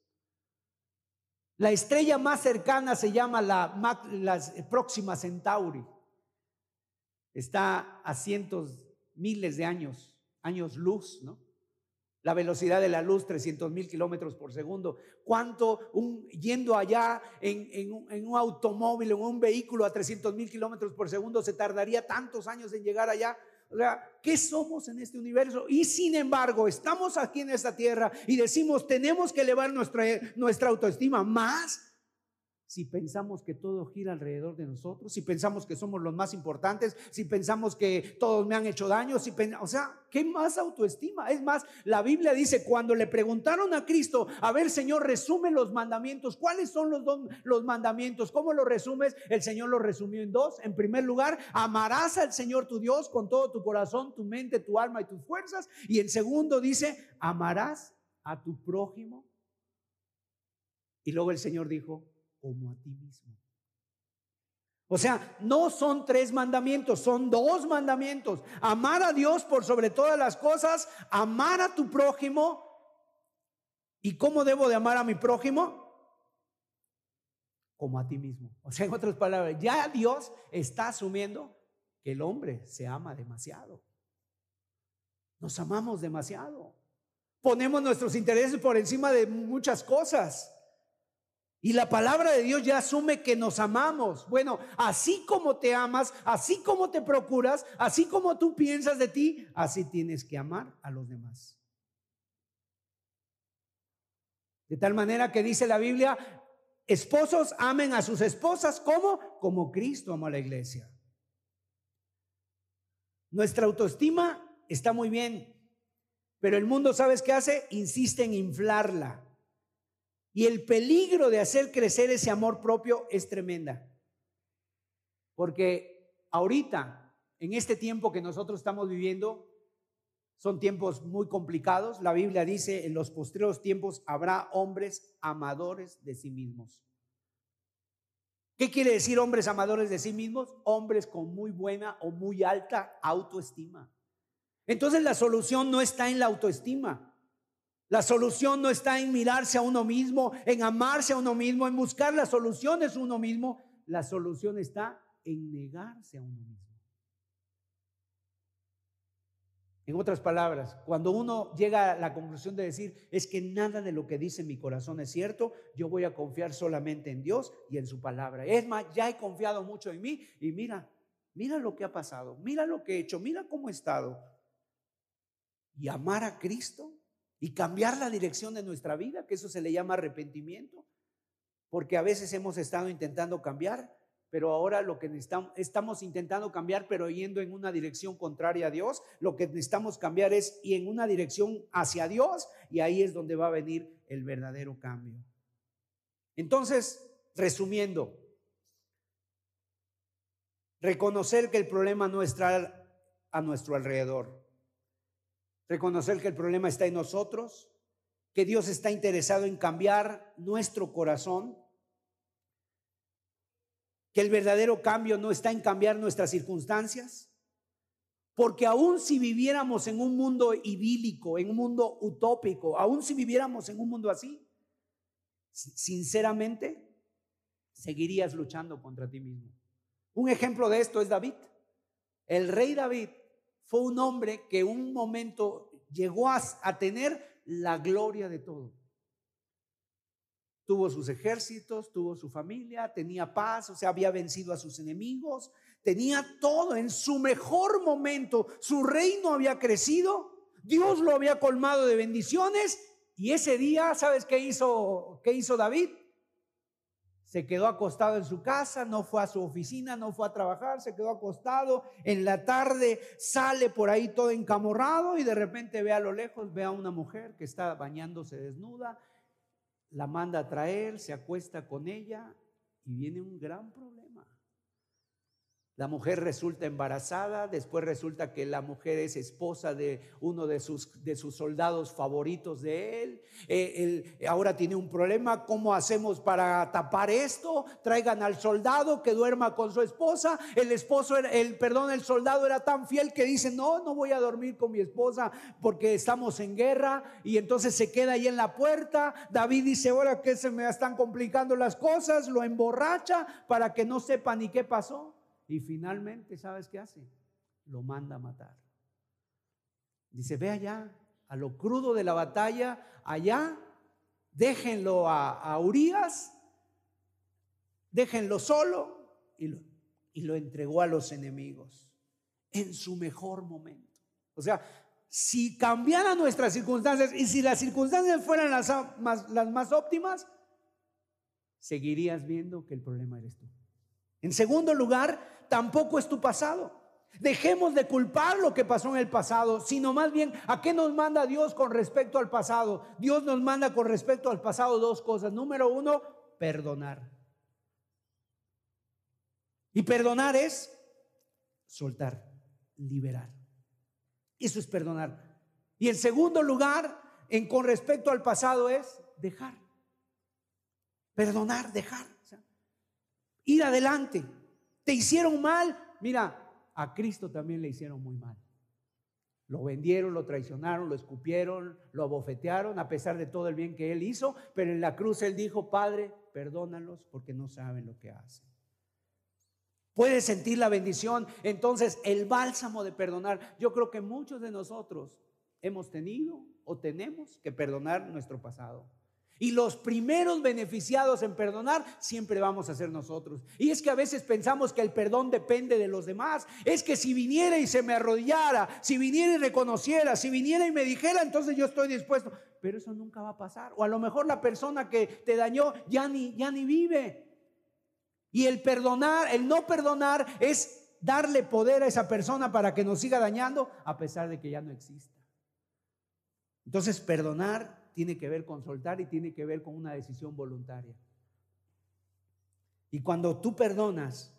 Speaker 2: La estrella más cercana se llama la, la próxima Centauri. Está a cientos, miles de años, años luz, ¿no? La velocidad de la luz, 300 mil kilómetros por segundo. ¿Cuánto un, yendo allá en, en, un automóvil, en un vehículo a 300 mil kilómetros por segundo, se tardaría tantos años en llegar allá? O sea, ¿qué somos en este universo? Y sin embargo, estamos aquí en esta tierra y decimos, tenemos que elevar nuestra, nuestra autoestima más si pensamos que todo gira alrededor de nosotros, si pensamos que somos los más importantes, si pensamos que todos me han hecho daño, si o sea, ¿qué más autoestima? Es más, la Biblia dice, cuando le preguntaron a Cristo, a ver, Señor, resume los mandamientos, ¿cuáles son los, los mandamientos? ¿Cómo los resumes? El Señor los resumió en dos. En primer lugar, amarás al Señor tu Dios con todo tu corazón, tu mente, tu alma y tus fuerzas. Y en segundo dice, amarás a tu prójimo. Y luego el Señor dijo, como a ti mismo. O sea, no son tres mandamientos, son dos mandamientos. Amar a Dios por sobre todas las cosas, amar a tu prójimo. ¿Y cómo debo de amar a mi prójimo? Como a ti mismo. O sea, en otras palabras, ya Dios está asumiendo que el hombre se ama demasiado. Nos amamos demasiado. Ponemos nuestros intereses por encima de muchas cosas. Y la palabra de Dios ya asume que nos amamos. Bueno, así como te amas, así como te procuras, así como tú piensas de ti, así tienes que amar a los demás. De tal manera que dice la Biblia, esposos amen a sus esposas como como Cristo amó a la iglesia. Nuestra autoestima está muy bien, pero el mundo, ¿sabes qué hace? Insiste en inflarla. Y el peligro de hacer crecer ese amor propio es tremenda. Porque ahorita, en este tiempo que nosotros estamos viviendo, son tiempos muy complicados. La Biblia dice, en los postreros tiempos habrá hombres amadores de sí mismos. ¿Qué quiere decir hombres amadores de sí mismos? Hombres con muy buena o muy alta autoestima. Entonces la solución no está en la autoestima. La solución no está en mirarse a uno mismo, en amarse a uno mismo, en buscar las soluciones uno mismo. La solución está en negarse a uno mismo. En otras palabras, cuando uno llega a la conclusión de decir, es que nada de lo que dice mi corazón es cierto, yo voy a confiar solamente en Dios y en su palabra. Es más, ya he confiado mucho en mí y mira, mira lo que ha pasado, mira lo que he hecho, mira cómo he estado. Y amar a Cristo y cambiar la dirección de nuestra vida, que eso se le llama arrepentimiento, porque a veces hemos estado intentando cambiar, pero ahora lo que necesitamos, estamos intentando cambiar, pero yendo en una dirección contraria a Dios, lo que necesitamos cambiar es y en una dirección hacia Dios, y ahí es donde va a venir el verdadero cambio. Entonces, resumiendo, reconocer que el problema no está a nuestro alrededor, reconocer que el problema está en nosotros, que Dios está interesado en cambiar nuestro corazón, que el verdadero cambio no está en cambiar nuestras circunstancias, porque aun si viviéramos en un mundo idílico, en un mundo utópico, aun si viviéramos en un mundo así, sinceramente, seguirías luchando contra ti mismo. Un ejemplo de esto es David. El rey David fue un hombre que un momento llegó a, tener la gloria de todo. Tuvo sus ejércitos, tuvo su familia, tenía paz, o sea, había vencido a sus enemigos, tenía todo en su mejor momento. Su reino había crecido, Dios lo había colmado de bendiciones y ese día, ¿sabes qué hizo, qué hizo David? Se quedó acostado en su casa, no fue a su oficina, no fue a trabajar, se quedó acostado. En la tarde sale por ahí todo encamorrado y de repente ve a lo lejos, ve a una mujer que está bañándose desnuda, la manda a traer, se acuesta con ella y viene un gran problema. La mujer resulta embarazada, después resulta que la mujer es esposa de uno de sus, de sus soldados favoritos de él. Eh, él. Ahora tiene un problema, ¿cómo hacemos para tapar esto? Traigan al soldado que duerma con su esposa. El esposo, el, perdón, el soldado era tan fiel que dice, no, no voy a dormir con mi esposa porque estamos en guerra. Y entonces se queda ahí en la puerta. David dice, ahora que se me están complicando las cosas, lo emborracha para que no sepa ni qué pasó. Y finalmente, ¿sabes qué hace? Lo manda a matar. Dice, ve allá, a lo crudo de la batalla, allá, déjenlo a, a Urias, déjenlo solo y lo, y lo entregó a los enemigos en su mejor momento. O sea, si cambiaran nuestras circunstancias y si las circunstancias fueran las más, las más óptimas, seguirías viendo que el problema eres tú. En segundo lugar, tampoco es tu pasado. Dejemos de culpar lo que pasó en el pasado, sino más bien a qué nos manda Dios con respecto al pasado. Dios nos manda con respecto al pasado dos cosas. Número uno, perdonar. Y perdonar es soltar, liberar. Eso es perdonar. Y en segundo lugar, en con respecto al pasado es dejar. Perdonar, dejar. ir adelante. Te hicieron mal. Mira, a Cristo también le hicieron muy mal. Lo vendieron, lo traicionaron, lo escupieron, lo abofetearon, a pesar de todo el bien que él hizo. Pero en la cruz él dijo, Padre, perdónalos porque no saben lo que hacen. Puedes sentir la bendición. Entonces, el bálsamo de perdonar. Yo creo que muchos de nosotros hemos tenido o tenemos que perdonar nuestro pasado. Y los primeros beneficiados en perdonar siempre vamos a ser nosotros. Y es que a veces pensamos que el perdón depende de los demás. Es que si viniera y se me arrodillara, si viniera y reconociera, si viniera y me dijera, entonces yo estoy dispuesto. Pero eso nunca va a pasar. O a lo mejor la persona que te dañó ya ni, ya ni vive. Y el perdonar, el no perdonar es darle poder a esa persona para que nos siga dañando a pesar de que ya no exista. Entonces, perdonar tiene que ver con soltar y tiene que ver con una decisión voluntaria. Y cuando tú perdonas,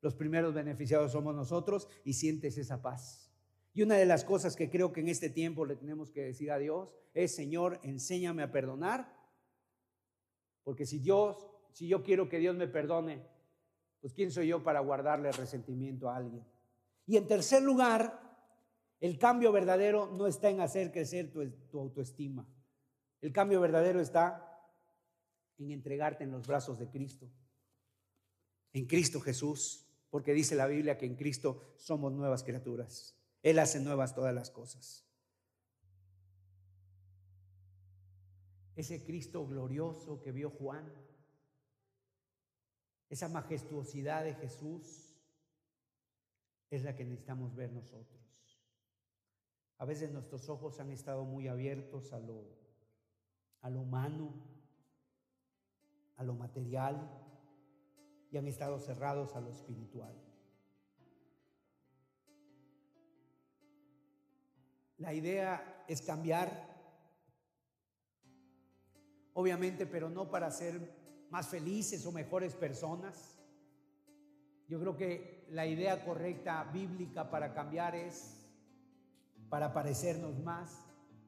Speaker 2: los primeros beneficiados somos nosotros y sientes esa paz. Y una de las cosas que creo que en este tiempo le tenemos que decir a Dios es, Señor, enséñame a perdonar, porque si Dios, si yo quiero que Dios me perdone, pues ¿quién soy yo para guardarle resentimiento a alguien? Y en tercer lugar, el cambio verdadero no está en hacer crecer tu, tu autoestima. El cambio verdadero está en entregarte en los brazos de Cristo, en Cristo Jesús, porque dice la Biblia que en Cristo somos nuevas criaturas. Él hace nuevas todas las cosas. Ese Cristo glorioso que vio Juan, esa majestuosidad de Jesús, es la que necesitamos ver nosotros. A veces nuestros ojos han estado muy abiertos a lo a lo humano, a lo material y han estado cerrados a lo espiritual. La idea es cambiar, obviamente, pero no para ser más felices o mejores personas. Yo creo que la idea correcta bíblica para cambiar es para parecernos más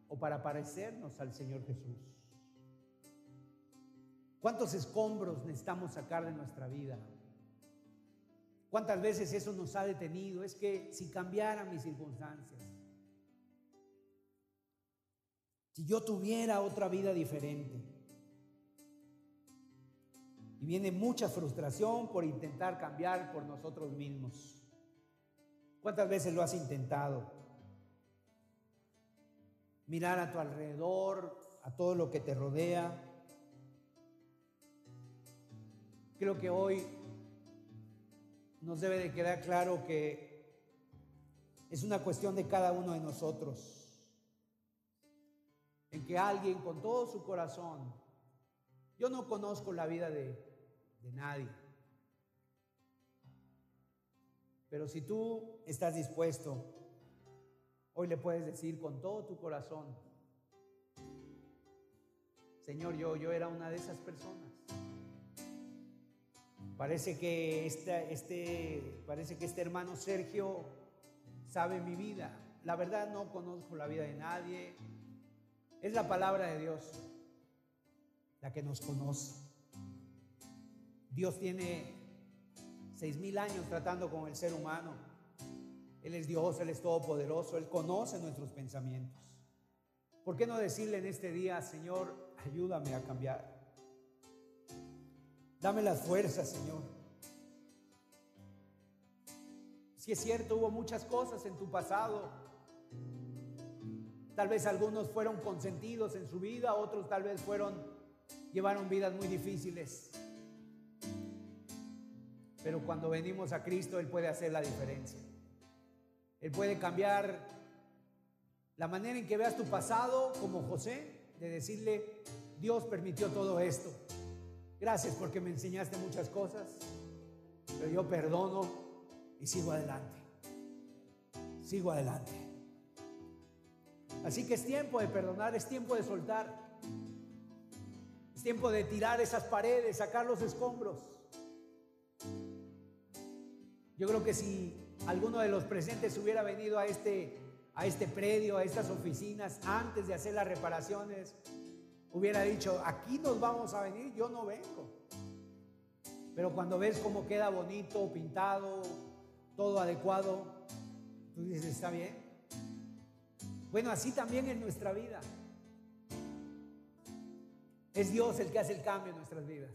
Speaker 2: o para parecernos al Señor Jesús. ¿Cuántos escombros necesitamos sacar de nuestra vida? ¿Cuántas veces eso nos ha detenido? Es que si cambiara mis circunstancias, si yo tuviera otra vida diferente, y viene mucha frustración por intentar cambiar por nosotros mismos. ¿Cuántas veces lo has intentado? Mirar a tu alrededor, a todo lo que te rodea. Creo que hoy nos debe de quedar claro que es una cuestión de cada uno de nosotros. En que alguien con todo su corazón, yo no conozco la vida de, nadie. Pero si tú estás dispuesto, hoy le puedes decir con todo tu corazón, Señor, yo, yo era una de esas personas. Parece que este, parece que este hermano Sergio sabe mi vida. La verdad no conozco la vida de nadie. Es la palabra de Dios la que nos conoce. Dios tiene seis mil años tratando con el ser humano. Él es Dios, Él es todopoderoso, Él conoce nuestros pensamientos. ¿Por qué no decirle en este día, Señor, ayúdame a cambiar? Dame las fuerzas, Señor. Si es cierto, hubo muchas cosas en tu pasado. Tal vez algunos fueron consentidos en su vida, otros tal vez fueron llevaron vidas muy difíciles. Pero cuando venimos a Cristo, Él puede hacer la diferencia. Él puede cambiar la manera en que veas tu pasado, como José, de decirle, Dios permitió todo esto. Gracias porque me enseñaste muchas cosas, pero yo perdono y sigo adelante. Sigo adelante. Así que es tiempo de perdonar, es tiempo de soltar. Es tiempo de tirar esas paredes, sacar los escombros. Yo creo que si alguno de los presentes hubiera venido a este, a este predio, a estas oficinas, antes de hacer las reparaciones, hubiera dicho, aquí nos vamos a venir, yo no vengo. Pero cuando ves cómo queda bonito, pintado, todo adecuado, tú dices, está bien. Bueno, así también en nuestra vida. Es Dios el que hace el cambio en nuestras vidas.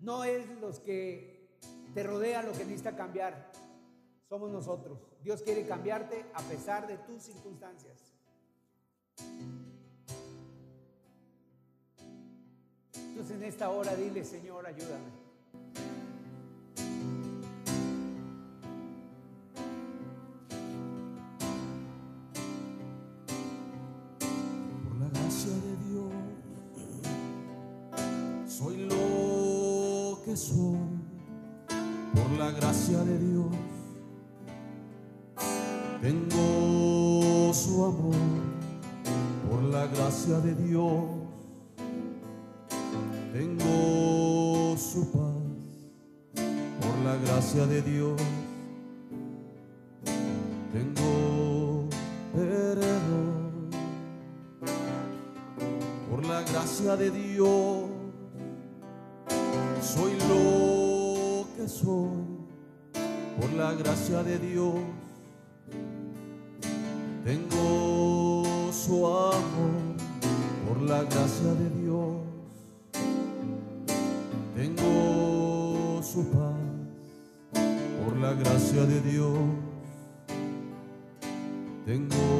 Speaker 2: No es los que te rodean lo que necesita cambiar. Somos nosotros. Dios quiere cambiarte a pesar de tus circunstancias. Entonces en esta hora dile, Señor, ayúdame.
Speaker 3: Por la gracia de Dios, soy lo que soy. Por la gracia de Dios, tengo su amor. La gracia de Dios, tengo su paz. Por la gracia de Dios, tengo perdón por la gracia de Dios, soy lo que soy, por la gracia de Dios, tengo su amor, la gracia de Dios, tengo su paz, por la gracia de Dios, tengo